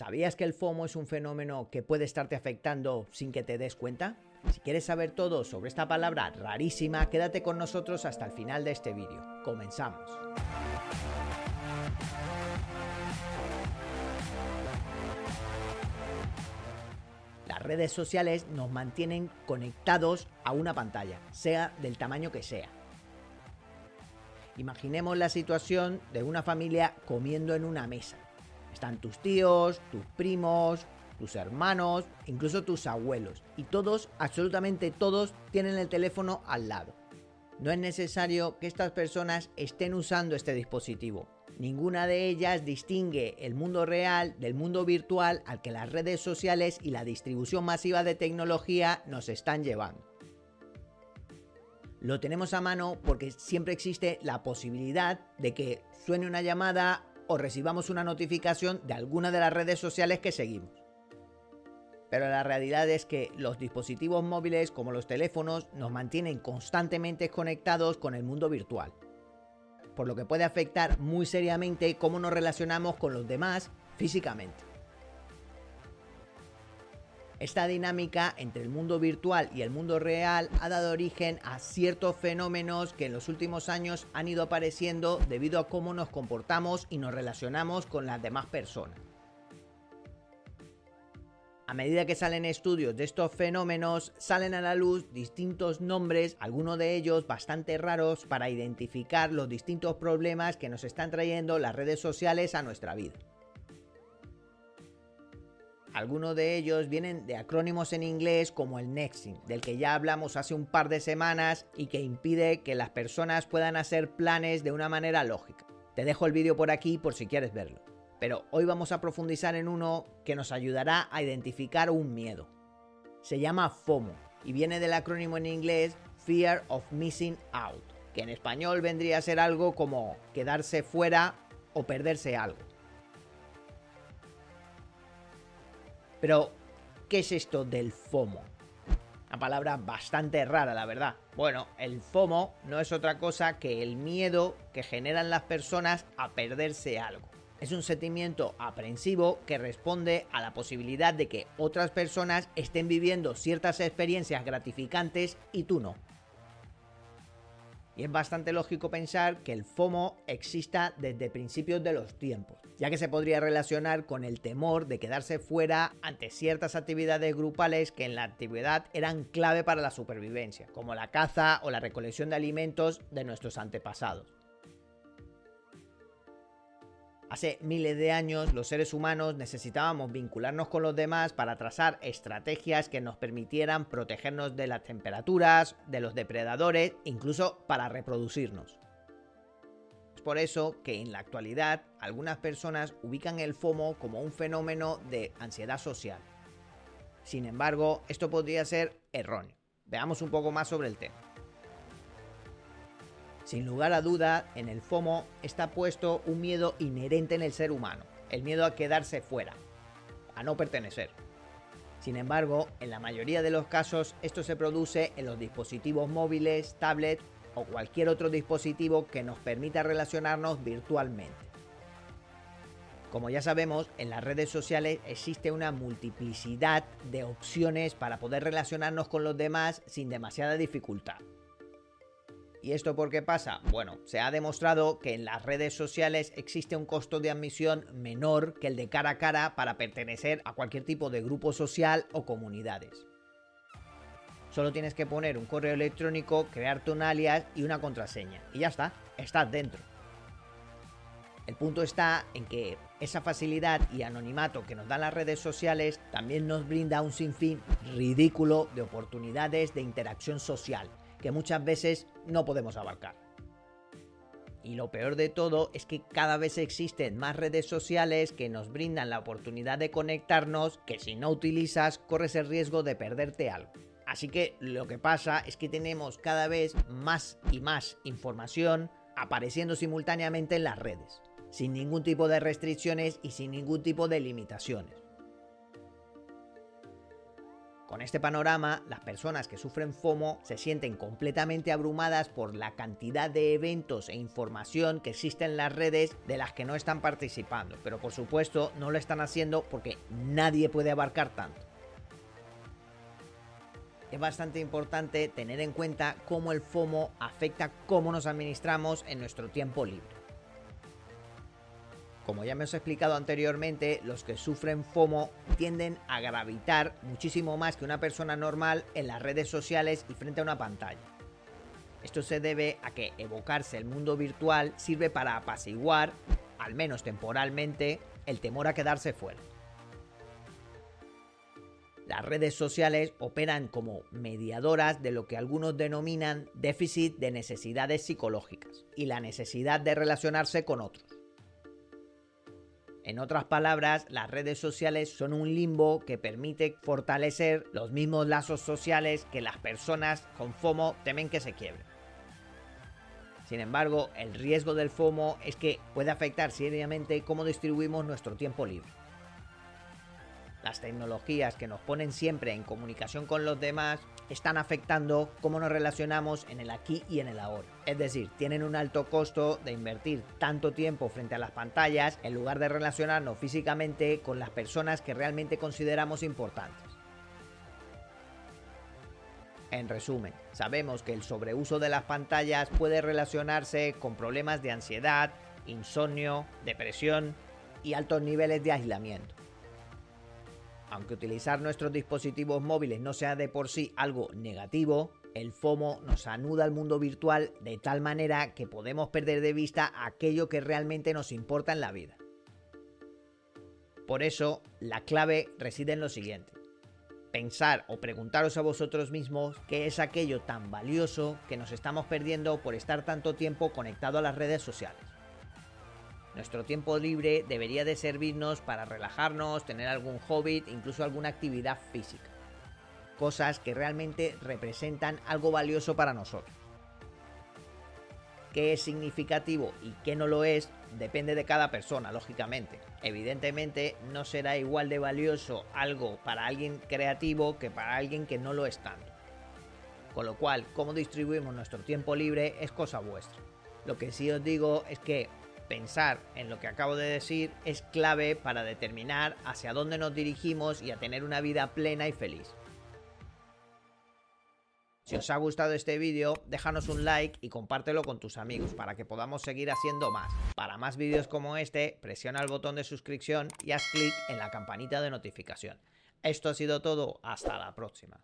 ¿Sabías que el FOMO es un fenómeno que puede estarte afectando sin que te des cuenta? Si quieres saber todo sobre esta palabra rarísima, quédate con nosotros hasta el final de este vídeo. Comenzamos. Las redes sociales nos mantienen conectados a una pantalla, sea del tamaño que sea. Imaginemos la situación de una familia comiendo en una mesa. Están tus tíos, tus primos, tus hermanos, incluso tus abuelos. Y todos, absolutamente todos, tienen el teléfono al lado. No es necesario que estas personas estén usando este dispositivo. Ninguna de ellas distingue el mundo real del mundo virtual al que las redes sociales y la distribución masiva de tecnología nos están llevando. Lo tenemos a mano porque siempre existe la posibilidad de que suene una llamada o recibamos una notificación de alguna de las redes sociales que seguimos. Pero la realidad es que los dispositivos móviles como los teléfonos nos mantienen constantemente conectados con el mundo virtual. Por lo que puede afectar muy seriamente cómo nos relacionamos con los demás físicamente. Esta dinámica entre el mundo virtual y el mundo real ha dado origen a ciertos fenómenos que en los últimos años han ido apareciendo debido a cómo nos comportamos y nos relacionamos con las demás personas. A medida que salen estudios de estos fenómenos, salen a la luz distintos nombres, algunos de ellos bastante raros, para identificar los distintos problemas que nos están trayendo las redes sociales a nuestra vida. Algunos de ellos vienen de acrónimos en inglés como el Nexting, del que ya hablamos hace un par de semanas y que impide que las personas puedan hacer planes de una manera lógica. Te dejo el vídeo por aquí por si quieres verlo. Pero hoy vamos a profundizar en uno que nos ayudará a identificar un miedo. Se llama FOMO y viene del acrónimo en inglés Fear of Missing Out, que en español vendría a ser algo como quedarse fuera o perderse algo. Pero, ¿qué es esto del FOMO? Una palabra bastante rara, la verdad. Bueno, el FOMO no es otra cosa que el miedo que generan las personas a perderse algo. Es un sentimiento aprensivo que responde a la posibilidad de que otras personas estén viviendo ciertas experiencias gratificantes y tú no. Y es bastante lógico pensar que el FOMO exista desde principios de los tiempos, ya que se podría relacionar con el temor de quedarse fuera ante ciertas actividades grupales que en la antigüedad eran clave para la supervivencia, como la caza o la recolección de alimentos de nuestros antepasados. Hace miles de años los seres humanos necesitábamos vincularnos con los demás para trazar estrategias que nos permitieran protegernos de las temperaturas, de los depredadores, incluso para reproducirnos. Es por eso que en la actualidad algunas personas ubican el FOMO como un fenómeno de ansiedad social. Sin embargo, esto podría ser erróneo. Veamos un poco más sobre el tema. Sin lugar a duda, en el FOMO está puesto un miedo inherente en el ser humano, el miedo a quedarse fuera, a no pertenecer. Sin embargo, en la mayoría de los casos esto se produce en los dispositivos móviles, tablets o cualquier otro dispositivo que nos permita relacionarnos virtualmente. Como ya sabemos, en las redes sociales existe una multiplicidad de opciones para poder relacionarnos con los demás sin demasiada dificultad. ¿Y esto por qué pasa? Bueno, se ha demostrado que en las redes sociales existe un costo de admisión menor que el de cara a cara para pertenecer a cualquier tipo de grupo social o comunidades. Solo tienes que poner un correo electrónico, crearte un alias y una contraseña. Y ya está, estás dentro. El punto está en que esa facilidad y anonimato que nos dan las redes sociales también nos brinda un sinfín ridículo de oportunidades de interacción social que muchas veces no podemos abarcar. Y lo peor de todo es que cada vez existen más redes sociales que nos brindan la oportunidad de conectarnos que si no utilizas corres el riesgo de perderte algo. Así que lo que pasa es que tenemos cada vez más y más información apareciendo simultáneamente en las redes, sin ningún tipo de restricciones y sin ningún tipo de limitaciones. Con este panorama, las personas que sufren FOMO se sienten completamente abrumadas por la cantidad de eventos e información que existe en las redes de las que no están participando, pero por supuesto no lo están haciendo porque nadie puede abarcar tanto. Es bastante importante tener en cuenta cómo el FOMO afecta cómo nos administramos en nuestro tiempo libre. Como ya me os he explicado anteriormente, los que sufren FOMO tienden a gravitar muchísimo más que una persona normal en las redes sociales y frente a una pantalla. Esto se debe a que evocarse el mundo virtual sirve para apaciguar, al menos temporalmente, el temor a quedarse fuera. Las redes sociales operan como mediadoras de lo que algunos denominan déficit de necesidades psicológicas y la necesidad de relacionarse con otros. En otras palabras, las redes sociales son un limbo que permite fortalecer los mismos lazos sociales que las personas con FOMO temen que se quiebren. Sin embargo, el riesgo del FOMO es que puede afectar seriamente cómo distribuimos nuestro tiempo libre. Las tecnologías que nos ponen siempre en comunicación con los demás están afectando cómo nos relacionamos en el aquí y en el ahora. Es decir, tienen un alto costo de invertir tanto tiempo frente a las pantallas en lugar de relacionarnos físicamente con las personas que realmente consideramos importantes. En resumen, sabemos que el sobreuso de las pantallas puede relacionarse con problemas de ansiedad, insomnio, depresión y altos niveles de aislamiento. Aunque utilizar nuestros dispositivos móviles no sea de por sí algo negativo, el FOMO nos anuda al mundo virtual de tal manera que podemos perder de vista aquello que realmente nos importa en la vida. Por eso, la clave reside en lo siguiente. Pensar o preguntaros a vosotros mismos qué es aquello tan valioso que nos estamos perdiendo por estar tanto tiempo conectado a las redes sociales. Nuestro tiempo libre debería de servirnos para relajarnos, tener algún hobby, incluso alguna actividad física. Cosas que realmente representan algo valioso para nosotros. Qué es significativo y qué no lo es depende de cada persona, lógicamente. Evidentemente no será igual de valioso algo para alguien creativo que para alguien que no lo es tanto. Con lo cual, cómo distribuimos nuestro tiempo libre es cosa vuestra. Lo que sí os digo es que pensar en lo que acabo de decir es clave para determinar hacia dónde nos dirigimos y a tener una vida plena y feliz. Si os ha gustado este vídeo, déjanos un like y compártelo con tus amigos para que podamos seguir haciendo más. Para más vídeos como este, presiona el botón de suscripción y haz clic en la campanita de notificación. Esto ha sido todo, hasta la próxima.